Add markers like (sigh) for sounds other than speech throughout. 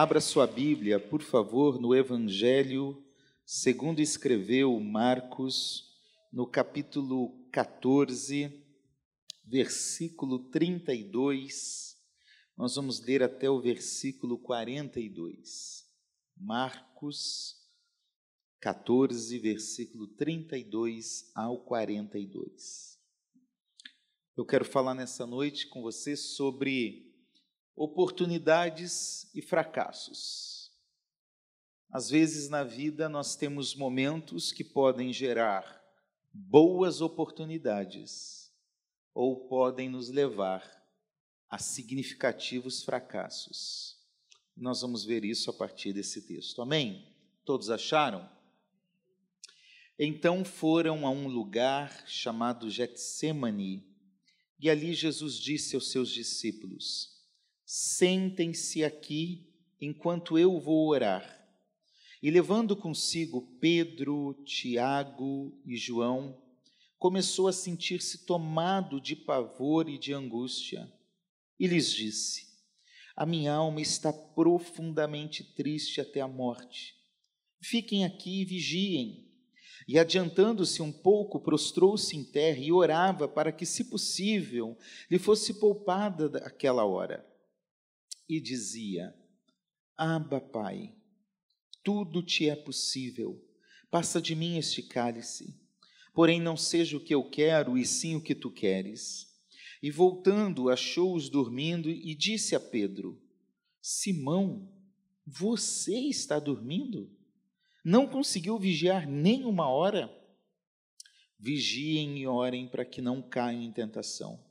Abra sua Bíblia, por favor, no Evangelho segundo escreveu Marcos, no capítulo 14, versículo 32. Nós vamos ler até o versículo 42. Marcos 14, versículo 32 ao 42. Eu quero falar nessa noite com você sobre oportunidades e fracassos. Às vezes na vida nós temos momentos que podem gerar boas oportunidades ou podem nos levar a significativos fracassos. Nós vamos ver isso a partir desse texto. Amém? Todos acharam? Então foram a um lugar chamado Getsemane, e ali Jesus disse aos seus discípulos: Sentem-se aqui enquanto eu vou orar. E levando consigo Pedro, Tiago e João, começou a sentir-se tomado de pavor e de angústia. E lhes disse: A minha alma está profundamente triste até a morte. Fiquem aqui e vigiem. E adiantando-se um pouco, prostrou-se em terra e orava para que, se possível, lhe fosse poupada aquela hora e dizia: Aba, Pai, tudo te é possível, passa de mim este cálice, porém não seja o que eu quero, e sim o que tu queres. E voltando, achou-os dormindo e disse a Pedro: Simão, você está dormindo? Não conseguiu vigiar nem uma hora? Vigiem e orem para que não caiam em tentação.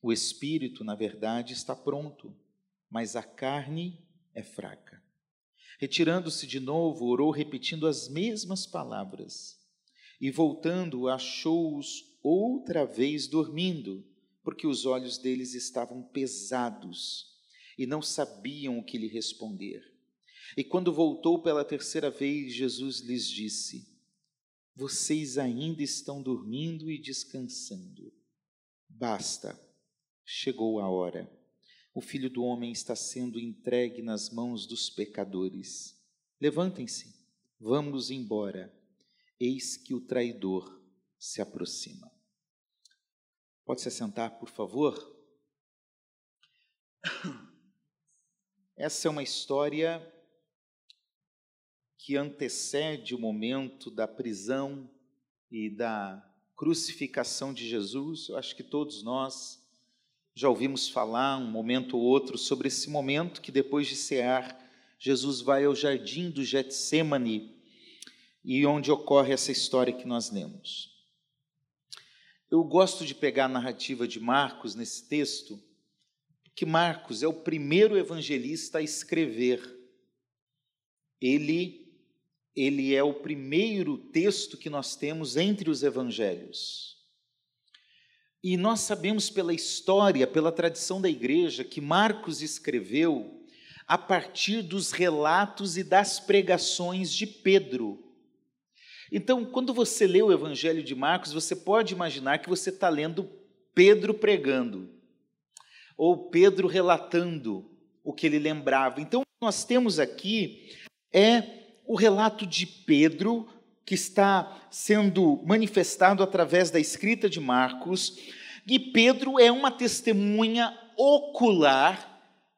O espírito, na verdade, está pronto mas a carne é fraca. Retirando-se de novo, orou repetindo as mesmas palavras. E voltando, achou-os outra vez dormindo, porque os olhos deles estavam pesados e não sabiam o que lhe responder. E quando voltou pela terceira vez, Jesus lhes disse: Vocês ainda estão dormindo e descansando. Basta, chegou a hora o filho do homem está sendo entregue nas mãos dos pecadores. Levantem-se, vamos embora. Eis que o traidor se aproxima. Pode se assentar, por favor? Essa é uma história que antecede o momento da prisão e da crucificação de Jesus. Eu acho que todos nós já ouvimos falar um momento ou outro sobre esse momento que depois de cear, Jesus vai ao jardim do Getsemane e onde ocorre essa história que nós lemos. Eu gosto de pegar a narrativa de Marcos nesse texto, que Marcos é o primeiro evangelista a escrever. Ele ele é o primeiro texto que nós temos entre os evangelhos. E nós sabemos pela história, pela tradição da igreja, que Marcos escreveu a partir dos relatos e das pregações de Pedro. Então, quando você lê o Evangelho de Marcos, você pode imaginar que você está lendo Pedro pregando, ou Pedro relatando o que ele lembrava. Então, o que nós temos aqui é o relato de Pedro que está sendo manifestado através da escrita de Marcos, e Pedro é uma testemunha ocular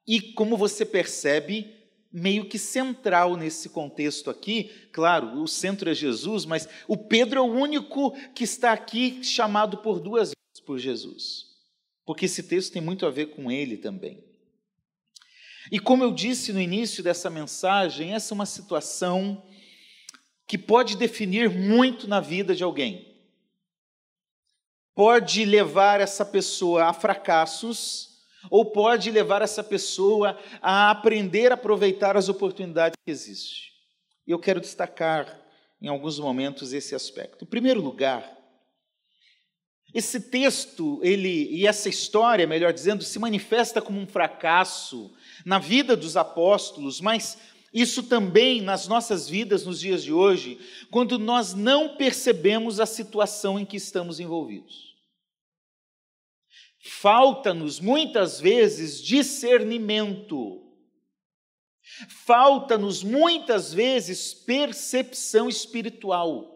e, como você percebe, meio que central nesse contexto aqui. Claro, o centro é Jesus, mas o Pedro é o único que está aqui chamado por duas vezes por Jesus, porque esse texto tem muito a ver com ele também. E como eu disse no início dessa mensagem, essa é uma situação que pode definir muito na vida de alguém. Pode levar essa pessoa a fracassos, ou pode levar essa pessoa a aprender a aproveitar as oportunidades que existem. Eu quero destacar em alguns momentos esse aspecto. Em primeiro lugar, esse texto, ele e essa história, melhor dizendo, se manifesta como um fracasso na vida dos apóstolos, mas isso também nas nossas vidas nos dias de hoje, quando nós não percebemos a situação em que estamos envolvidos. Falta-nos muitas vezes discernimento. Falta-nos muitas vezes percepção espiritual.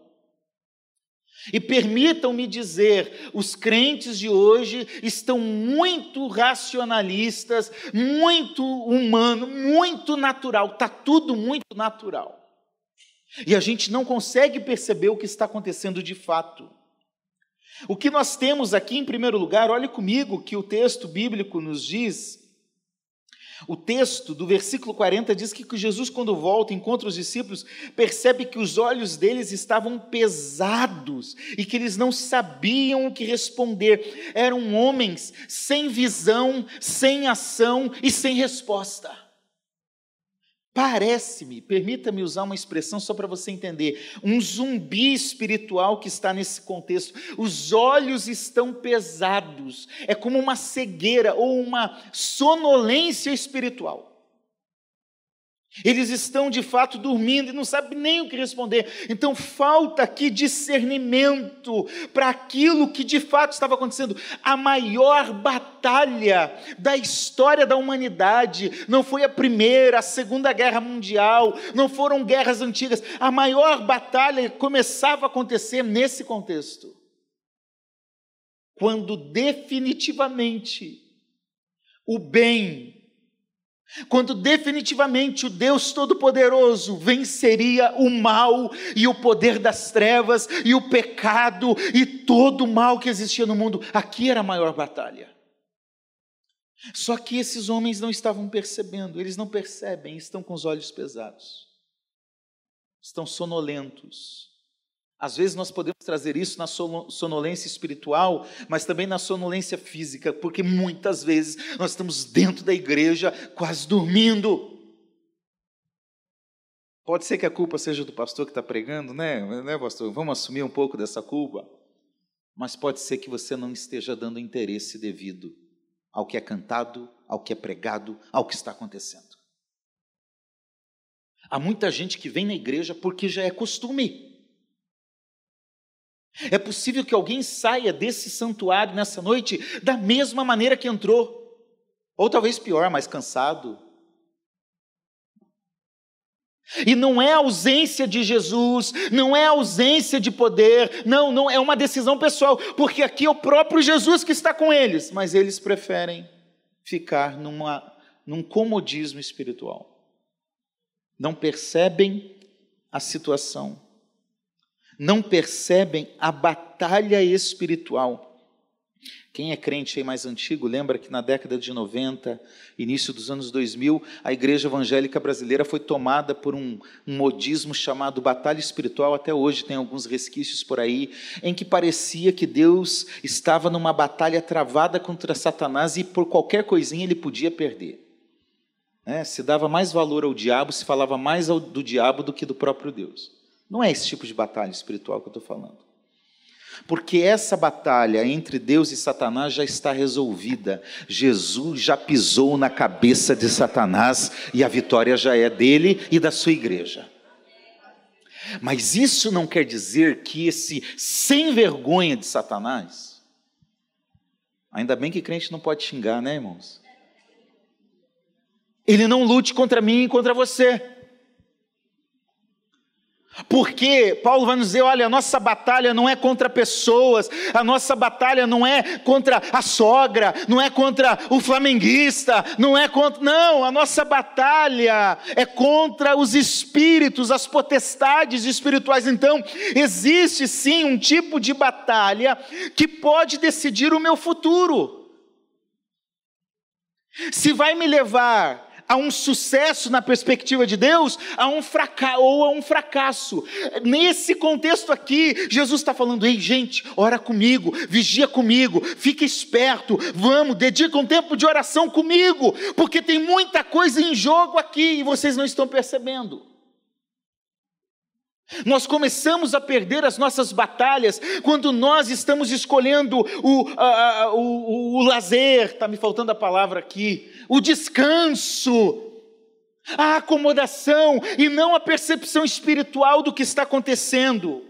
E permitam-me dizer, os crentes de hoje estão muito racionalistas, muito humano, muito natural, está tudo muito natural. E a gente não consegue perceber o que está acontecendo de fato. O que nós temos aqui, em primeiro lugar, olhe comigo que o texto bíblico nos diz o texto do versículo 40 diz que Jesus, quando volta, encontra os discípulos, percebe que os olhos deles estavam pesados e que eles não sabiam o que responder. Eram homens sem visão, sem ação e sem resposta. Parece-me, permita-me usar uma expressão só para você entender, um zumbi espiritual que está nesse contexto. Os olhos estão pesados, é como uma cegueira ou uma sonolência espiritual. Eles estão de fato dormindo e não sabem nem o que responder. Então falta aqui discernimento para aquilo que de fato estava acontecendo. A maior batalha da história da humanidade não foi a primeira, a segunda guerra mundial, não foram guerras antigas. A maior batalha começava a acontecer nesse contexto. Quando definitivamente o bem quando definitivamente o Deus Todo-Poderoso venceria o mal e o poder das trevas e o pecado e todo o mal que existia no mundo, aqui era a maior batalha. Só que esses homens não estavam percebendo, eles não percebem, estão com os olhos pesados, estão sonolentos. Às vezes nós podemos trazer isso na sonolência espiritual, mas também na sonolência física, porque muitas vezes nós estamos dentro da igreja quase dormindo. Pode ser que a culpa seja do pastor que está pregando, né? né, pastor? Vamos assumir um pouco dessa culpa. Mas pode ser que você não esteja dando interesse devido ao que é cantado, ao que é pregado, ao que está acontecendo. Há muita gente que vem na igreja porque já é costume. É possível que alguém saia desse santuário nessa noite da mesma maneira que entrou, ou talvez pior, mais cansado. E não é ausência de Jesus, não é ausência de poder, não, não é uma decisão pessoal, porque aqui é o próprio Jesus que está com eles, mas eles preferem ficar numa, num comodismo espiritual. Não percebem a situação não percebem a batalha espiritual. Quem é crente aí mais antigo, lembra que na década de 90, início dos anos 2000, a igreja evangélica brasileira foi tomada por um, um modismo chamado batalha espiritual, até hoje tem alguns resquícios por aí, em que parecia que Deus estava numa batalha travada contra Satanás e por qualquer coisinha ele podia perder. É, se dava mais valor ao diabo, se falava mais do diabo do que do próprio Deus. Não é esse tipo de batalha espiritual que eu estou falando. Porque essa batalha entre Deus e Satanás já está resolvida. Jesus já pisou na cabeça de Satanás e a vitória já é dele e da sua igreja. Mas isso não quer dizer que esse sem vergonha de Satanás, ainda bem que crente não pode xingar, né, irmãos? Ele não lute contra mim e contra você. Porque Paulo vai nos dizer: olha, a nossa batalha não é contra pessoas, a nossa batalha não é contra a sogra, não é contra o flamenguista, não é contra. Não, a nossa batalha é contra os espíritos, as potestades espirituais. Então, existe sim um tipo de batalha que pode decidir o meu futuro. Se vai me levar a um sucesso na perspectiva de Deus, a um fracasso ou a um fracasso. Nesse contexto aqui, Jesus está falando: ei, gente, ora comigo, vigia comigo, fica esperto, vamos, dedica um tempo de oração comigo, porque tem muita coisa em jogo aqui e vocês não estão percebendo. Nós começamos a perder as nossas batalhas quando nós estamos escolhendo o, a, a, o, o lazer, está me faltando a palavra aqui, o descanso, a acomodação e não a percepção espiritual do que está acontecendo.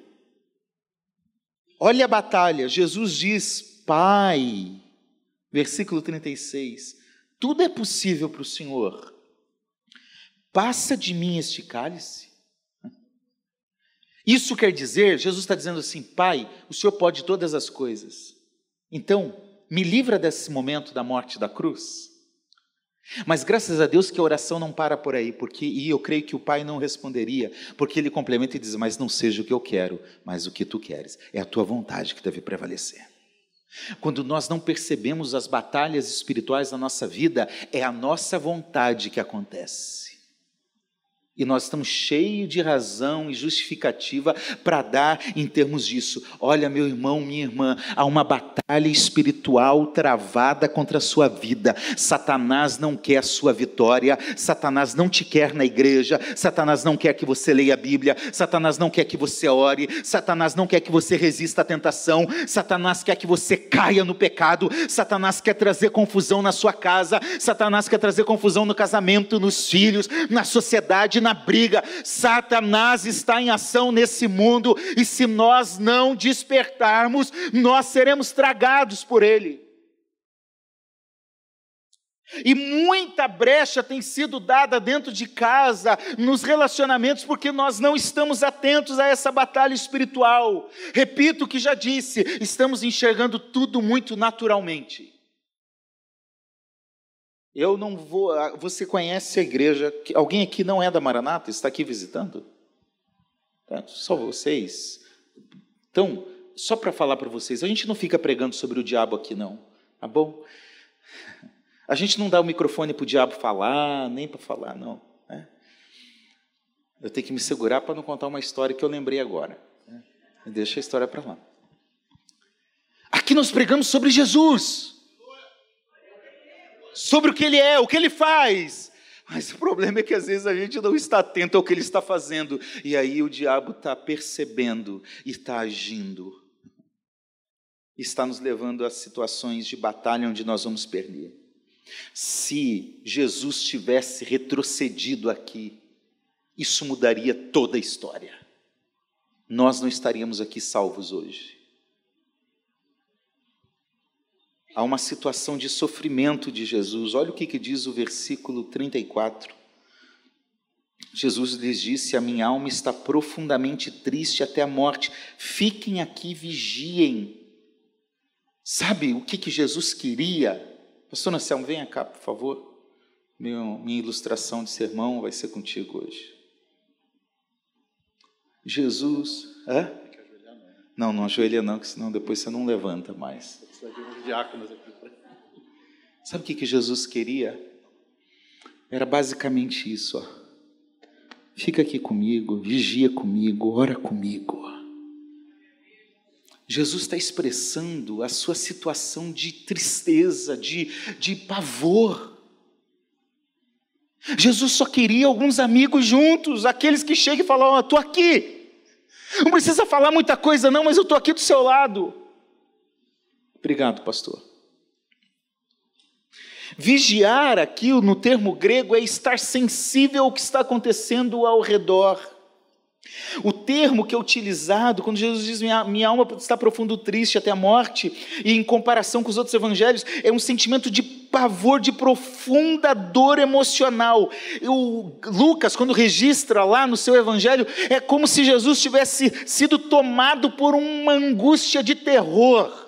Olha a batalha, Jesus diz: Pai, versículo 36, tudo é possível para o Senhor. Passa de mim este cálice. Isso quer dizer, Jesus está dizendo assim: Pai, o Senhor pode todas as coisas. Então, me livra desse momento da morte da cruz. Mas graças a Deus que a oração não para por aí, porque e eu creio que o pai não responderia, porque ele complementa e diz: "Mas não seja o que eu quero, mas o que tu queres. É a tua vontade que deve prevalecer." Quando nós não percebemos as batalhas espirituais da nossa vida, é a nossa vontade que acontece. E nós estamos cheios de razão e justificativa para dar em termos disso. Olha, meu irmão, minha irmã, há uma batalha espiritual travada contra a sua vida. Satanás não quer a sua vitória, Satanás não te quer na igreja, Satanás não quer que você leia a Bíblia, Satanás não quer que você ore, Satanás não quer que você resista à tentação, Satanás quer que você caia no pecado, Satanás quer trazer confusão na sua casa, Satanás quer trazer confusão no casamento, nos filhos, na sociedade, na briga. Satanás está em ação nesse mundo e se nós não despertarmos, nós seremos tragados por ele. E muita brecha tem sido dada dentro de casa, nos relacionamentos, porque nós não estamos atentos a essa batalha espiritual. Repito o que já disse, estamos enxergando tudo muito naturalmente. Eu não vou. Ah, você conhece a igreja? Alguém aqui não é da Maranata? Está aqui visitando? É, só vocês. Então, só para falar para vocês, a gente não fica pregando sobre o diabo aqui, não. Tá bom? A gente não dá o microfone para o diabo falar, nem para falar, não. Né? Eu tenho que me segurar para não contar uma história que eu lembrei agora. Né? Deixa a história para lá. Aqui nós pregamos sobre Jesus sobre o que ele é, o que ele faz. Mas o problema é que às vezes a gente não está atento ao que ele está fazendo, e aí o diabo está percebendo e está agindo, está nos levando a situações de batalha onde nós vamos perder. Se Jesus tivesse retrocedido aqui, isso mudaria toda a história. Nós não estaríamos aqui salvos hoje. A uma situação de sofrimento de Jesus. Olha o que, que diz o versículo 34. Jesus lhes disse: A minha alma está profundamente triste até a morte. Fiquem aqui, vigiem. Sabe o que, que Jesus queria? Pastor Anselmo, venha cá, por favor. Meu, minha ilustração de sermão vai ser contigo hoje. Jesus. Hã? Não, não ajoelha não, que senão depois você não levanta mais diáconos aqui. Sabe o que, que Jesus queria? Era basicamente isso. Ó. Fica aqui comigo, vigia comigo, ora comigo. Jesus está expressando a sua situação de tristeza, de, de pavor. Jesus só queria alguns amigos juntos, aqueles que chegam e falam: oh, Estou aqui. Não precisa falar muita coisa, não, mas eu estou aqui do seu lado. Obrigado, pastor. Vigiar aqui no termo grego é estar sensível ao que está acontecendo ao redor. O termo que é utilizado quando Jesus diz minha, minha alma está profundo triste até a morte, e em comparação com os outros evangelhos, é um sentimento de pavor, de profunda dor emocional. O Lucas, quando registra lá no seu evangelho, é como se Jesus tivesse sido tomado por uma angústia de terror.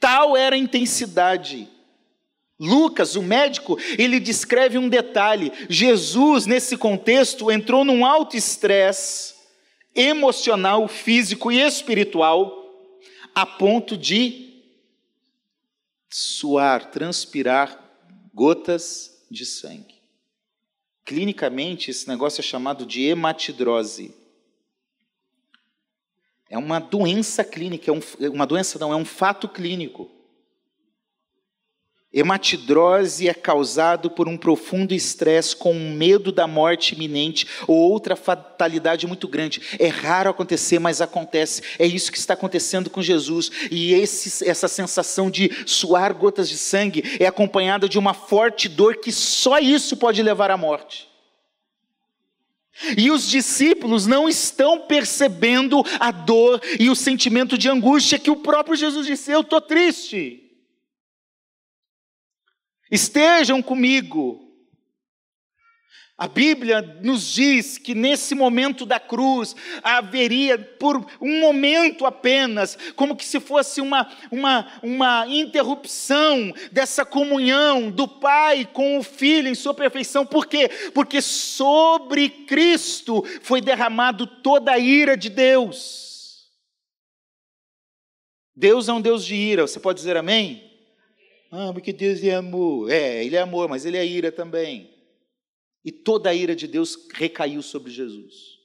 Tal era a intensidade. Lucas, o médico, ele descreve um detalhe. Jesus, nesse contexto, entrou num alto estresse emocional, físico e espiritual, a ponto de suar, transpirar gotas de sangue. Clinicamente, esse negócio é chamado de hematidrose. É uma doença clínica, é um, uma doença não, é um fato clínico. Hematidrose é causado por um profundo estresse com medo da morte iminente ou outra fatalidade muito grande. É raro acontecer, mas acontece. É isso que está acontecendo com Jesus. E esse, essa sensação de suar gotas de sangue é acompanhada de uma forte dor que só isso pode levar à morte. E os discípulos não estão percebendo a dor e o sentimento de angústia que o próprio Jesus disse: Eu estou triste. Estejam comigo. A Bíblia nos diz que nesse momento da cruz haveria, por um momento apenas, como que se fosse uma, uma, uma interrupção dessa comunhão do Pai com o Filho em sua perfeição. Por quê? Porque sobre Cristo foi derramado toda a ira de Deus. Deus é um Deus de ira, você pode dizer amém? Ah, porque Deus é amor. É, Ele é amor, mas Ele é ira também. E toda a ira de Deus recaiu sobre Jesus.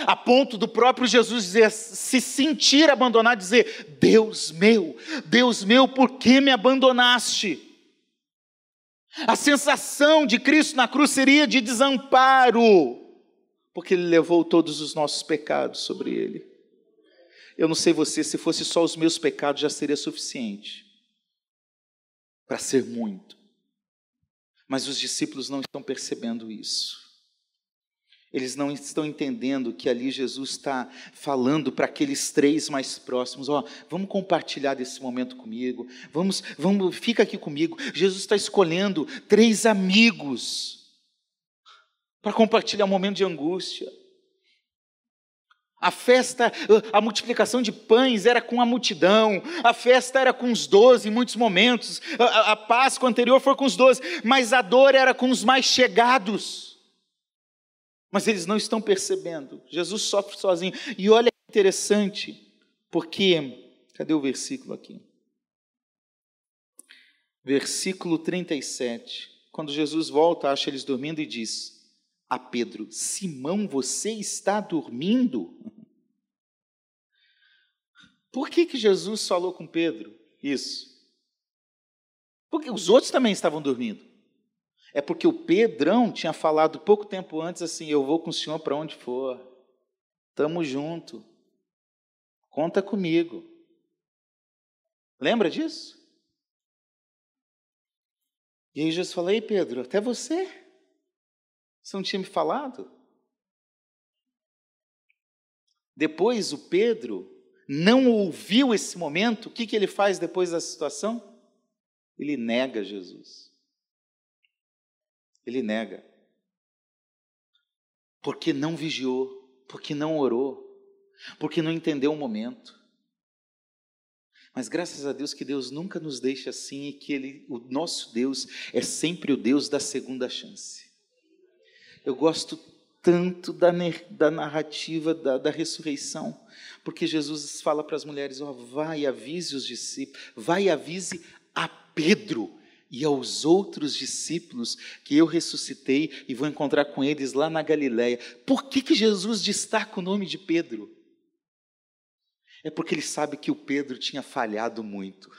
A ponto do próprio Jesus dizer, se sentir abandonado, dizer: Deus meu, Deus meu, por que me abandonaste? A sensação de Cristo na cruz seria de desamparo, porque Ele levou todos os nossos pecados sobre Ele. Eu não sei você, se fosse só os meus pecados já seria suficiente para ser muito. Mas os discípulos não estão percebendo isso. Eles não estão entendendo que ali Jesus está falando para aqueles três mais próximos, ó, oh, vamos compartilhar desse momento comigo, vamos, vamos, fica aqui comigo. Jesus está escolhendo três amigos para compartilhar um momento de angústia. A festa, a multiplicação de pães era com a multidão, a festa era com os doze em muitos momentos, a, a Páscoa anterior foi com os doze, mas a dor era com os mais chegados. Mas eles não estão percebendo, Jesus sofre sozinho. E olha que interessante, porque, cadê o versículo aqui? Versículo 37, quando Jesus volta, acha eles dormindo e diz: a Pedro: Simão, você está dormindo? Por que, que Jesus falou com Pedro isso? Porque os outros também estavam dormindo. É porque o Pedrão tinha falado pouco tempo antes assim: Eu vou com o senhor para onde for, estamos junto, conta comigo. Lembra disso? E aí Jesus falou: Ei, Pedro, até você. Você não tinha me falado? Depois o Pedro não ouviu esse momento, o que, que ele faz depois da situação? Ele nega Jesus. Ele nega. Porque não vigiou, porque não orou, porque não entendeu o momento. Mas graças a Deus que Deus nunca nos deixa assim e que ele, o nosso Deus é sempre o Deus da segunda chance. Eu gosto tanto da, da narrativa da, da, ressurreição, porque Jesus fala para as mulheres: ó, vai avise os discípulos, vai avise a Pedro e aos outros discípulos que eu ressuscitei e vou encontrar com eles lá na Galiléia. Por que, que Jesus destaca o nome de Pedro? É porque ele sabe que o Pedro tinha falhado muito.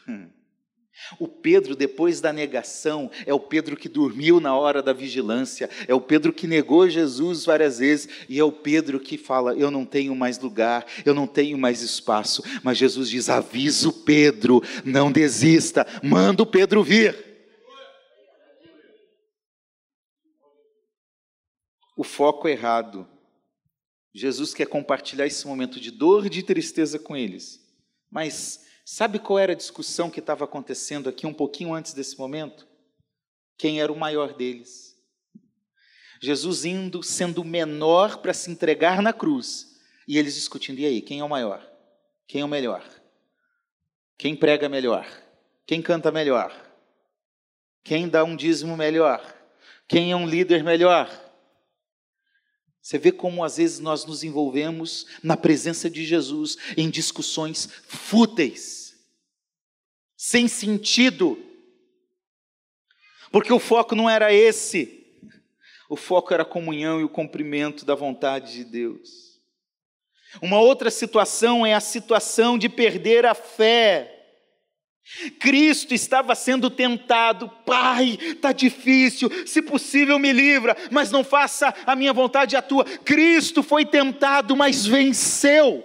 O Pedro, depois da negação, é o Pedro que dormiu na hora da vigilância, é o Pedro que negou Jesus várias vezes, e é o Pedro que fala: Eu não tenho mais lugar, eu não tenho mais espaço. Mas Jesus diz: Avisa o Pedro, não desista, manda o Pedro vir. O foco é errado. Jesus quer compartilhar esse momento de dor e de tristeza com eles, mas Sabe qual era a discussão que estava acontecendo aqui um pouquinho antes desse momento? Quem era o maior deles? Jesus indo, sendo o menor para se entregar na cruz, e eles discutindo: e aí, quem é o maior? Quem é o melhor? Quem prega melhor? Quem canta melhor? Quem dá um dízimo melhor? Quem é um líder melhor? Você vê como às vezes nós nos envolvemos na presença de Jesus em discussões fúteis, sem sentido, porque o foco não era esse, o foco era a comunhão e o cumprimento da vontade de Deus. Uma outra situação é a situação de perder a fé. Cristo estava sendo tentado, Pai, está difícil, se possível me livra, mas não faça a minha vontade a tua. Cristo foi tentado, mas venceu.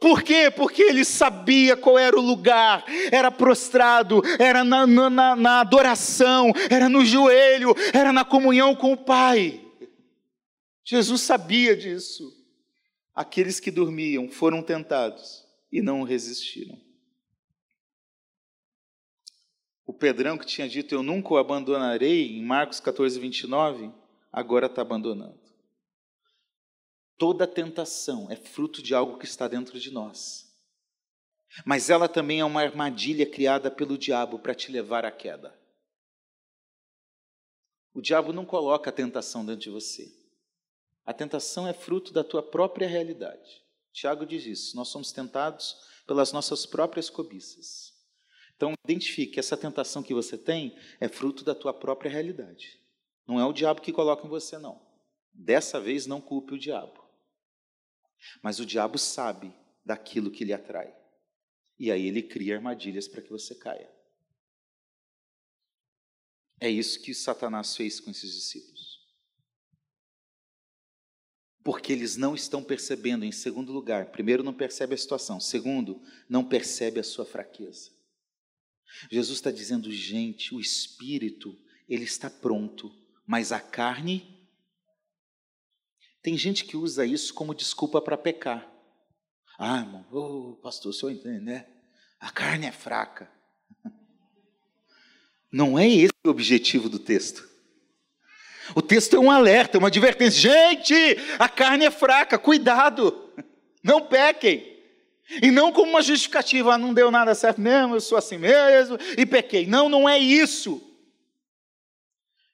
Por quê? Porque ele sabia qual era o lugar, era prostrado, era na, na, na adoração, era no joelho, era na comunhão com o Pai. Jesus sabia disso. Aqueles que dormiam foram tentados e não resistiram. O Pedrão que tinha dito eu nunca o abandonarei, em Marcos 14, 29, agora está abandonando. Toda tentação é fruto de algo que está dentro de nós. Mas ela também é uma armadilha criada pelo diabo para te levar à queda. O diabo não coloca a tentação dentro de você. A tentação é fruto da tua própria realidade. Tiago diz isso: nós somos tentados pelas nossas próprias cobiças. Então, identifique que essa tentação que você tem é fruto da tua própria realidade. Não é o diabo que coloca em você, não. Dessa vez, não culpe o diabo. Mas o diabo sabe daquilo que lhe atrai. E aí ele cria armadilhas para que você caia. É isso que Satanás fez com esses discípulos. Porque eles não estão percebendo, em segundo lugar, primeiro, não percebe a situação, segundo, não percebe a sua fraqueza. Jesus está dizendo, gente, o espírito, ele está pronto, mas a carne. Tem gente que usa isso como desculpa para pecar. Ah, irmão, oh, pastor, o senhor entende, né? A carne é fraca. (laughs) Não é esse o objetivo do texto. O texto é um alerta, uma advertência. Gente, a carne é fraca, cuidado, não pequem. E não como uma justificativa, ah, não deu nada certo mesmo, eu sou assim mesmo e pequei. Não, não é isso.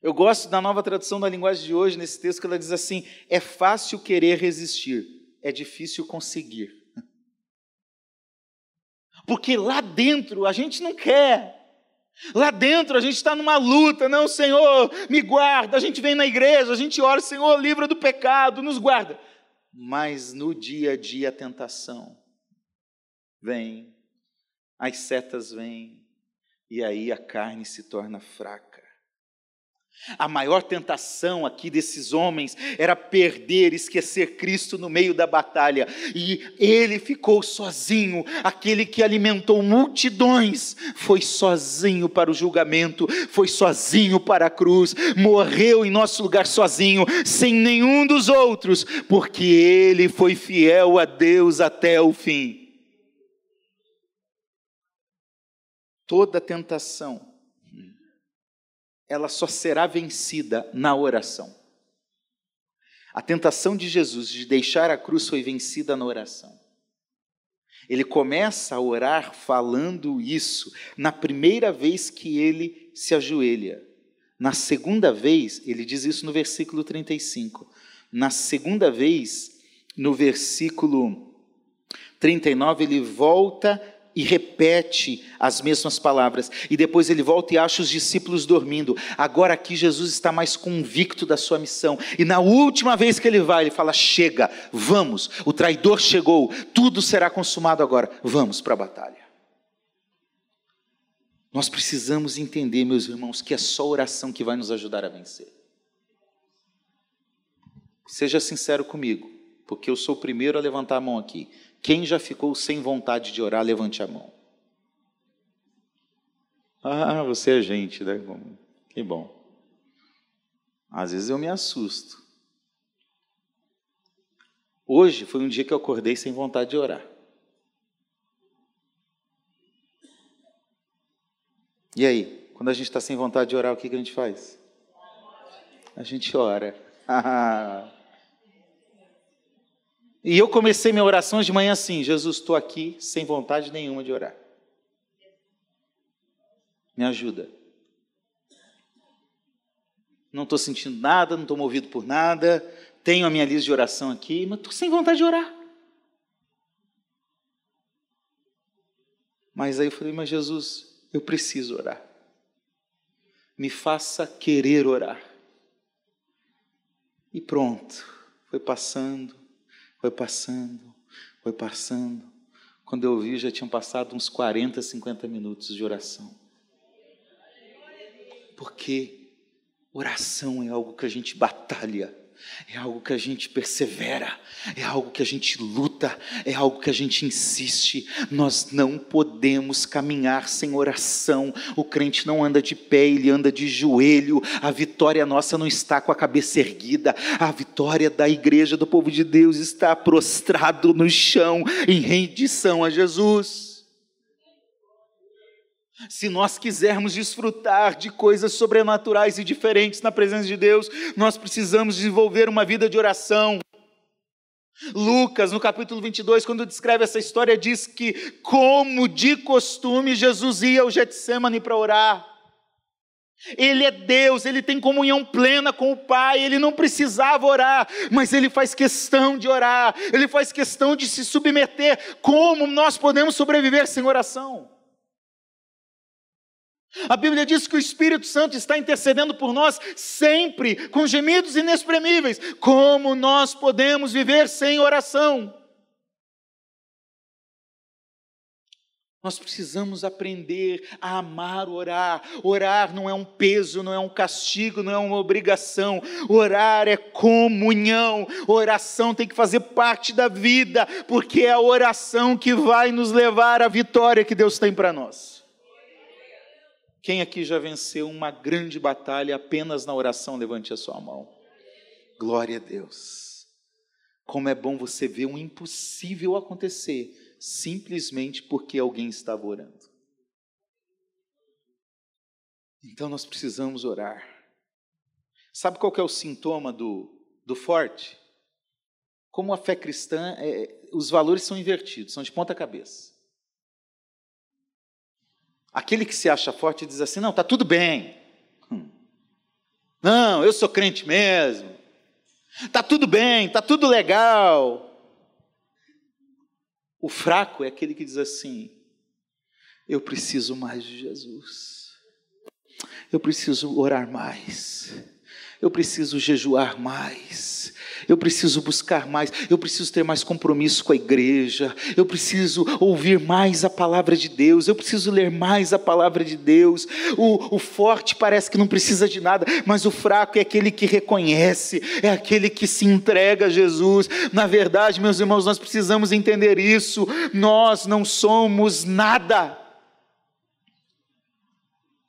Eu gosto da nova tradução da linguagem de hoje, nesse texto, que ela diz assim: é fácil querer resistir, é difícil conseguir. Porque lá dentro a gente não quer. Lá dentro a gente está numa luta, não, Senhor, me guarda. A gente vem na igreja, a gente ora, Senhor, livra do pecado, nos guarda. Mas no dia a dia a tentação vem, as setas vêm, e aí a carne se torna fraca. A maior tentação aqui desses homens era perder, esquecer Cristo no meio da batalha. E ele ficou sozinho. Aquele que alimentou multidões foi sozinho para o julgamento, foi sozinho para a cruz, morreu em nosso lugar sozinho, sem nenhum dos outros, porque ele foi fiel a Deus até o fim. Toda tentação ela só será vencida na oração. A tentação de Jesus de deixar a cruz foi vencida na oração. Ele começa a orar falando isso na primeira vez que ele se ajoelha. Na segunda vez, ele diz isso no versículo 35. Na segunda vez, no versículo 39, ele volta e repete as mesmas palavras. E depois ele volta e acha os discípulos dormindo. Agora aqui Jesus está mais convicto da sua missão. E na última vez que ele vai, ele fala: Chega, vamos, o traidor chegou, tudo será consumado agora, vamos para a batalha. Nós precisamos entender, meus irmãos, que é só oração que vai nos ajudar a vencer. Seja sincero comigo, porque eu sou o primeiro a levantar a mão aqui. Quem já ficou sem vontade de orar, levante a mão. Ah, você é gente, né? Que bom. Às vezes eu me assusto. Hoje foi um dia que eu acordei sem vontade de orar. E aí, quando a gente está sem vontade de orar, o que, que a gente faz? A gente ora. (laughs) E eu comecei minha oração de manhã assim: Jesus, estou aqui sem vontade nenhuma de orar. Me ajuda. Não estou sentindo nada, não estou movido por nada, tenho a minha lista de oração aqui, mas estou sem vontade de orar. Mas aí eu falei, mas Jesus, eu preciso orar. Me faça querer orar. E pronto, foi passando, foi passando, foi passando. Quando eu vi, já tinham passado uns 40, 50 minutos de oração. Porque oração é algo que a gente batalha é algo que a gente persevera, é algo que a gente luta, é algo que a gente insiste. Nós não podemos caminhar sem oração. O crente não anda de pé, ele anda de joelho. A vitória nossa não está com a cabeça erguida, a vitória da igreja, do povo de Deus, está prostrado no chão, em rendição a Jesus. Se nós quisermos desfrutar de coisas sobrenaturais e diferentes na presença de Deus, nós precisamos desenvolver uma vida de oração. Lucas, no capítulo 22, quando descreve essa história, diz que, como de costume, Jesus ia ao Getsemane para orar. Ele é Deus, ele tem comunhão plena com o Pai, ele não precisava orar, mas ele faz questão de orar, ele faz questão de se submeter. Como nós podemos sobreviver sem oração? A Bíblia diz que o Espírito Santo está intercedendo por nós sempre, com gemidos inexprimíveis. Como nós podemos viver sem oração? Nós precisamos aprender a amar orar. Orar não é um peso, não é um castigo, não é uma obrigação. Orar é comunhão. Oração tem que fazer parte da vida, porque é a oração que vai nos levar à vitória que Deus tem para nós. Quem aqui já venceu uma grande batalha apenas na oração? Levante a sua mão. Glória a Deus. Como é bom você ver um impossível acontecer simplesmente porque alguém estava orando. Então nós precisamos orar. Sabe qual é o sintoma do, do forte? Como a fé cristã, é, os valores são invertidos, são de ponta cabeça. Aquele que se acha forte diz assim: não, está tudo bem. Hum. Não, eu sou crente mesmo. Está tudo bem, está tudo legal. O fraco é aquele que diz assim: eu preciso mais de Jesus, eu preciso orar mais, eu preciso jejuar mais, eu preciso buscar mais, eu preciso ter mais compromisso com a igreja, eu preciso ouvir mais a palavra de Deus, eu preciso ler mais a palavra de Deus. O, o forte parece que não precisa de nada, mas o fraco é aquele que reconhece, é aquele que se entrega a Jesus. Na verdade, meus irmãos, nós precisamos entender isso. Nós não somos nada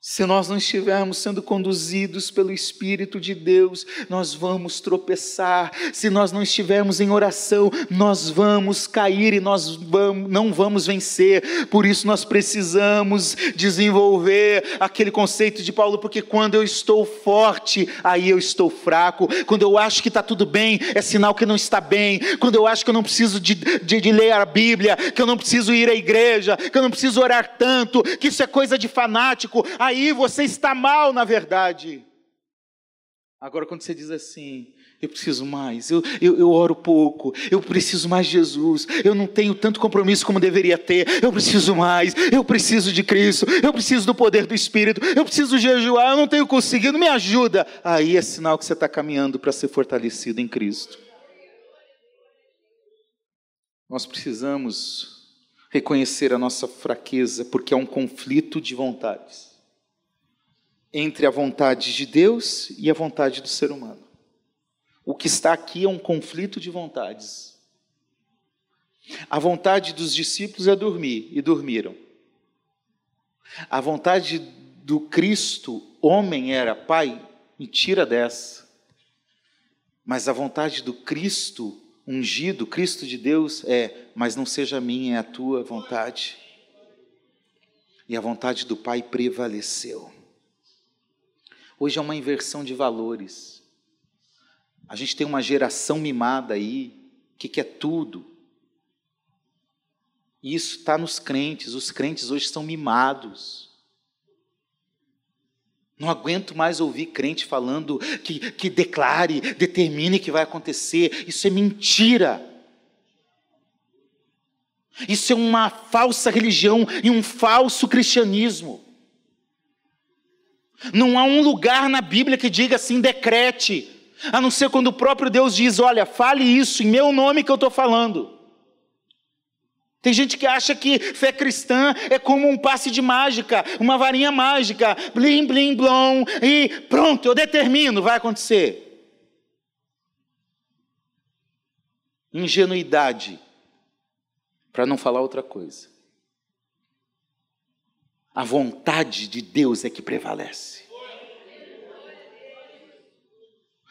se nós não estivermos sendo conduzidos pelo Espírito de Deus, nós vamos tropeçar. Se nós não estivermos em oração, nós vamos cair e nós vamos, não vamos vencer. Por isso nós precisamos desenvolver aquele conceito de Paulo, porque quando eu estou forte, aí eu estou fraco. Quando eu acho que está tudo bem, é sinal que não está bem. Quando eu acho que eu não preciso de, de, de ler a Bíblia, que eu não preciso ir à igreja, que eu não preciso orar tanto, que isso é coisa de fanático, aí aí você está mal, na verdade. Agora, quando você diz assim, eu preciso mais, eu, eu, eu, oro pouco, eu preciso mais de Jesus, eu não tenho tanto compromisso como deveria ter, eu preciso mais, eu preciso de Cristo, eu preciso do poder do Espírito, eu preciso jejuar, eu não tenho conseguido, me ajuda. Aí é sinal que você está caminhando para ser fortalecido em Cristo. Nós precisamos reconhecer a nossa fraqueza, porque é um conflito de vontades entre a vontade de Deus e a vontade do ser humano. O que está aqui é um conflito de vontades. A vontade dos discípulos é dormir, e dormiram. A vontade do Cristo, homem, era, Pai, me tira dessa. Mas a vontade do Cristo ungido, Cristo de Deus, é, mas não seja minha, é a tua vontade. E a vontade do Pai prevaleceu. Hoje é uma inversão de valores. A gente tem uma geração mimada aí, que quer tudo. E isso está nos crentes, os crentes hoje são mimados. Não aguento mais ouvir crente falando que, que declare, determine que vai acontecer. Isso é mentira. Isso é uma falsa religião e um falso cristianismo. Não há um lugar na Bíblia que diga assim, decrete, a não ser quando o próprio Deus diz: olha, fale isso em meu nome que eu estou falando. Tem gente que acha que fé cristã é como um passe de mágica, uma varinha mágica, blim, blim, blom, e pronto, eu determino, vai acontecer. Ingenuidade, para não falar outra coisa. A vontade de Deus é que prevalece.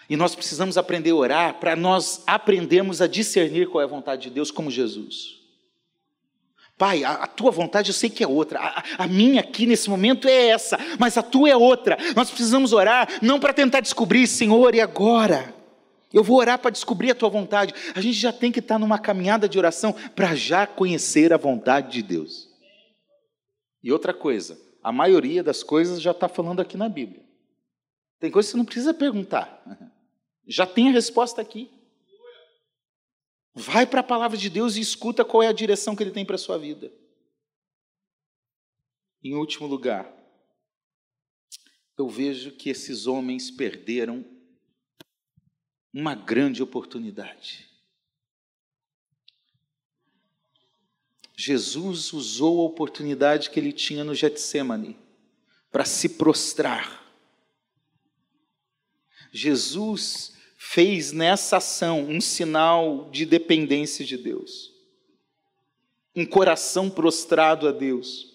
E nós precisamos aprender a orar para nós aprendermos a discernir qual é a vontade de Deus, como Jesus. Pai, a, a, tua vontade eu sei que é outra, a, a, minha aqui nesse momento é essa, mas a tua é outra. Nós precisamos orar não para tentar descobrir, Senhor, e agora? Eu vou orar para descobrir a tua vontade. A gente já tem que estar numa caminhada de oração para já conhecer a vontade de Deus. E outra coisa, a maioria das coisas já está falando aqui na Bíblia. Tem coisas que você não precisa perguntar, (laughs) já tem a resposta aqui. Vai para a palavra de Deus e escuta qual é a direção que Ele tem para a sua vida. Em último lugar, eu vejo que esses homens perderam uma grande oportunidade. Jesus usou a oportunidade que ele tinha no Getsemane para se prostrar. Jesus fez nessa ação um sinal de dependência de Deus, um coração prostrado a Deus.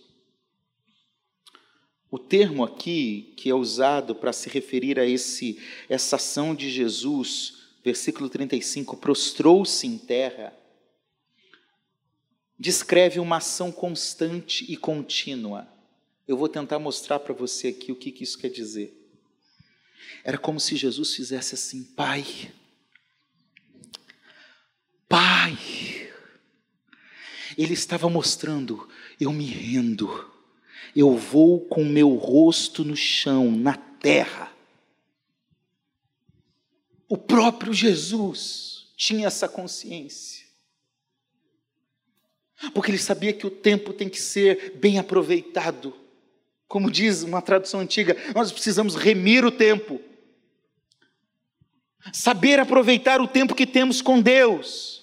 O termo aqui que é usado para se referir a esse essa ação de Jesus, versículo 35, prostrou-se em terra, descreve uma ação constante e contínua. Eu vou tentar mostrar para você aqui o que, que isso quer dizer. Era como se Jesus fizesse assim: Pai, Pai. Ele estava mostrando: eu me rendo, eu vou com meu rosto no chão, na terra. O próprio Jesus tinha essa consciência. Porque ele sabia que o tempo tem que ser bem aproveitado. Como diz uma tradução antiga, nós precisamos remir o tempo. Saber aproveitar o tempo que temos com Deus.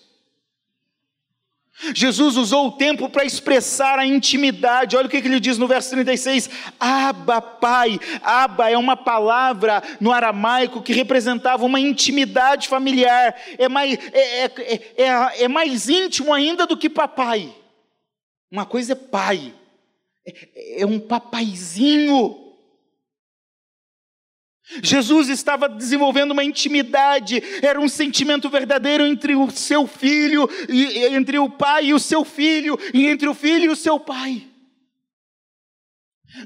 Jesus usou o tempo para expressar a intimidade. Olha o que ele diz no verso 36. Abba, Pai. Abba é uma palavra no aramaico que representava uma intimidade familiar. É mais, é, é, é, é mais íntimo ainda do que papai. Uma coisa é pai, é, é um papaizinho. Jesus estava desenvolvendo uma intimidade, era um sentimento verdadeiro entre o seu filho, e, entre o pai e o seu filho, e entre o filho e o seu pai.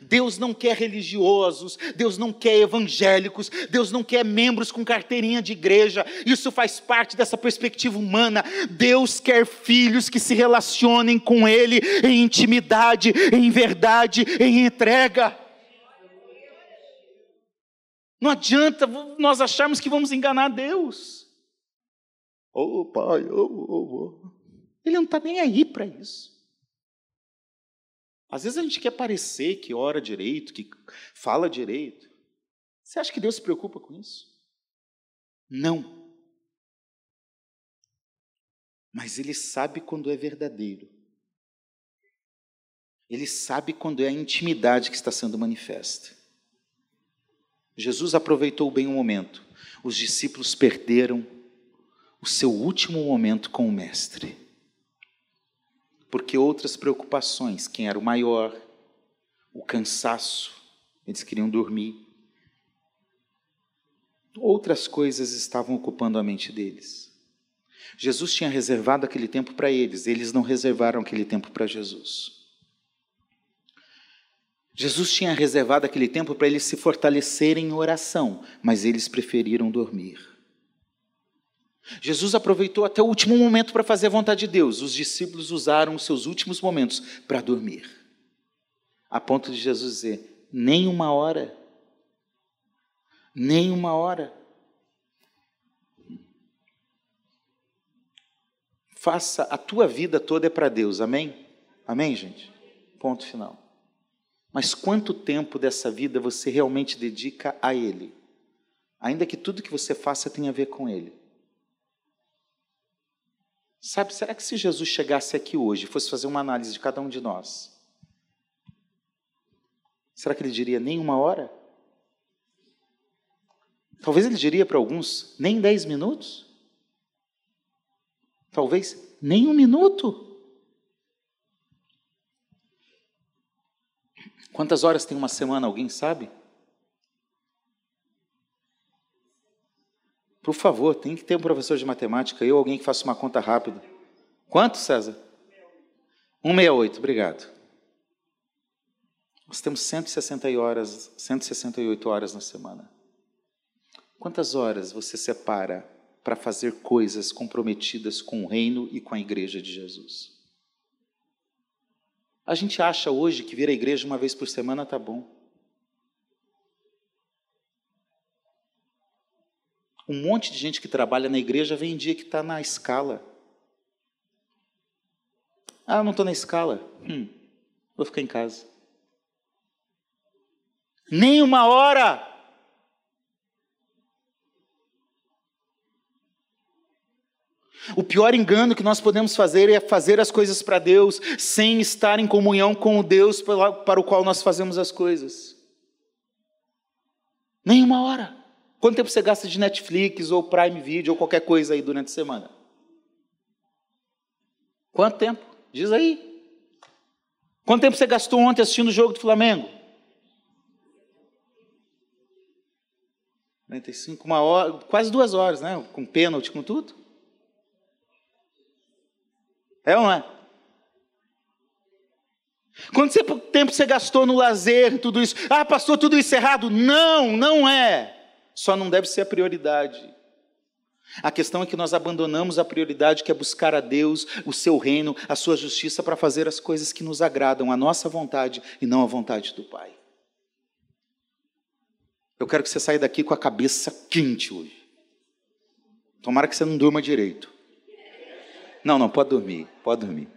Deus não quer religiosos, Deus não quer evangélicos, Deus não quer membros com carteirinha de igreja, isso faz parte dessa perspectiva humana. Deus quer filhos que se relacionem com Ele em intimidade, em verdade, em entrega. Não adianta nós acharmos que vamos enganar Deus. Oh, pai, oh, oh, oh. Ele não está nem aí para isso. Às vezes a gente quer parecer que ora direito, que fala direito. Você acha que Deus se preocupa com isso? Não. Mas Ele sabe quando é verdadeiro. Ele sabe quando é a intimidade que está sendo manifesta. Jesus aproveitou bem o momento. Os discípulos perderam o seu último momento com o Mestre. Porque outras preocupações, quem era o maior, o cansaço, eles queriam dormir. Outras coisas estavam ocupando a mente deles. Jesus tinha reservado aquele tempo para eles, eles não reservaram aquele tempo para Jesus. Jesus tinha reservado aquele tempo para eles se fortalecerem em oração, mas eles preferiram dormir. Jesus aproveitou até o último momento para fazer a vontade de Deus. Os discípulos usaram os seus últimos momentos para dormir. A ponto de Jesus dizer: nem uma hora. Nem uma hora. Faça a tua vida toda é para Deus, amém? Amém, gente? Ponto final. Mas quanto tempo dessa vida você realmente dedica a Ele? Ainda que tudo que você faça tenha a ver com Ele. Sabe, será que se Jesus chegasse aqui hoje e fosse fazer uma análise de cada um de nós, será que ele diria nem uma hora? Talvez ele diria para alguns, nem dez minutos? Talvez nem um minuto? Quantas horas tem uma semana, alguém sabe? Por favor, tem que ter um professor de matemática ou alguém que faça uma conta rápida. Quanto, César? 168, obrigado. Nós temos 160 horas, 168 horas na semana. Quantas horas você separa para fazer coisas comprometidas com o reino e com a igreja de Jesus? A gente acha hoje que vir à igreja uma vez por semana tá bom. Um monte de gente que trabalha na igreja vem dia que está na escala. Ah, não estou na escala. Hum, vou ficar em casa. Nem uma hora. O pior engano que nós podemos fazer é fazer as coisas para Deus sem estar em comunhão com o Deus para o qual nós fazemos as coisas. Nem uma hora. Quanto tempo você gasta de Netflix ou Prime Video ou qualquer coisa aí durante a semana? Quanto tempo? Diz aí. Quanto tempo você gastou ontem assistindo o jogo do Flamengo? 45, uma hora, quase duas horas, né? Com pênalti, com tudo. É ou não é? Quanto tempo você gastou no lazer, tudo isso? Ah, pastor, tudo isso errado? Não, não é. Só não deve ser a prioridade. A questão é que nós abandonamos a prioridade que é buscar a Deus, o seu reino, a sua justiça para fazer as coisas que nos agradam, a nossa vontade e não a vontade do Pai. Eu quero que você saia daqui com a cabeça quente hoje. Tomara que você não durma direito. Não, não, pode dormir, pode dormir.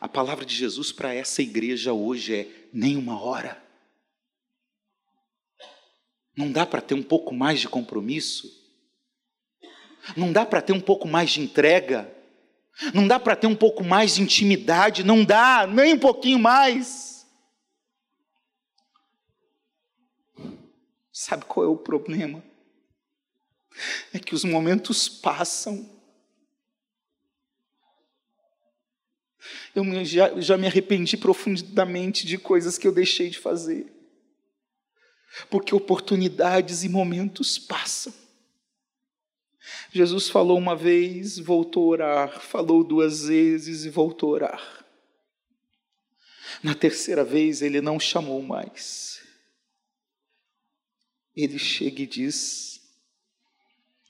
A palavra de Jesus para essa igreja hoje é nem uma hora. Não dá para ter um pouco mais de compromisso? Não dá para ter um pouco mais de entrega? Não dá para ter um pouco mais de intimidade? Não dá, nem um pouquinho mais. Sabe qual é o problema? É que os momentos passam. Eu já, já me arrependi profundamente de coisas que eu deixei de fazer porque oportunidades e momentos passam. Jesus falou uma vez, voltou a orar, falou duas vezes e voltou a orar. Na terceira vez ele não chamou mais. Ele chega e diz: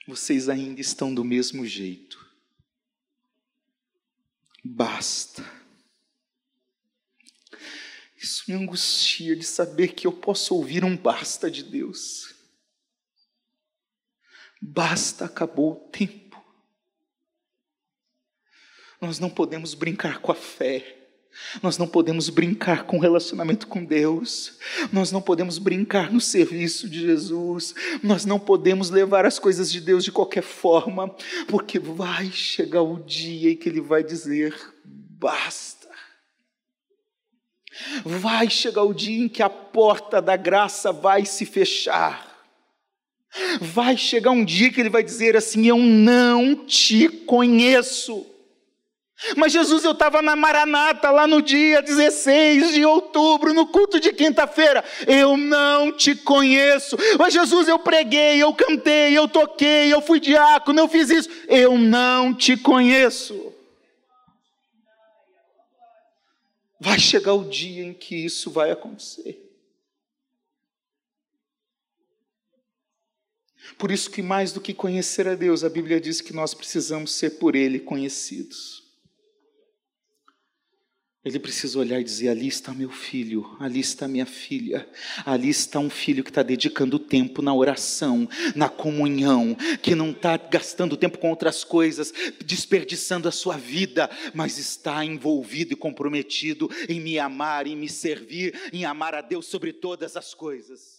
Vocês ainda estão do mesmo jeito. Basta. Isso me angustia de saber que eu posso ouvir um basta de Deus. Basta, acabou o tempo. Nós não podemos brincar com a fé. Nós não podemos brincar com o relacionamento com Deus. Nós não podemos brincar no serviço de Jesus. Nós não podemos levar as coisas de Deus de qualquer forma, porque vai chegar o dia em que Ele vai dizer: basta. Vai chegar o dia em que a porta da graça vai se fechar. Vai chegar um dia que ele vai dizer assim: Eu não te conheço. Mas Jesus, eu estava na Maranata lá no dia 16 de outubro, no culto de quinta-feira. Eu não te conheço. Mas Jesus, eu preguei, eu cantei, eu toquei, eu fui diácono, eu fiz isso. Eu não te conheço. Vai chegar o dia em que isso vai acontecer. Por isso que mais do que conhecer a Deus, a Bíblia diz que nós precisamos ser por Ele conhecidos. Ele precisa olhar e dizer: ali está meu filho, ali está minha filha, ali está um filho que está dedicando tempo na oração, na comunhão, que não está gastando tempo com outras coisas, desperdiçando a sua vida, mas está envolvido e comprometido em me amar, em me servir, em amar a Deus sobre todas as coisas.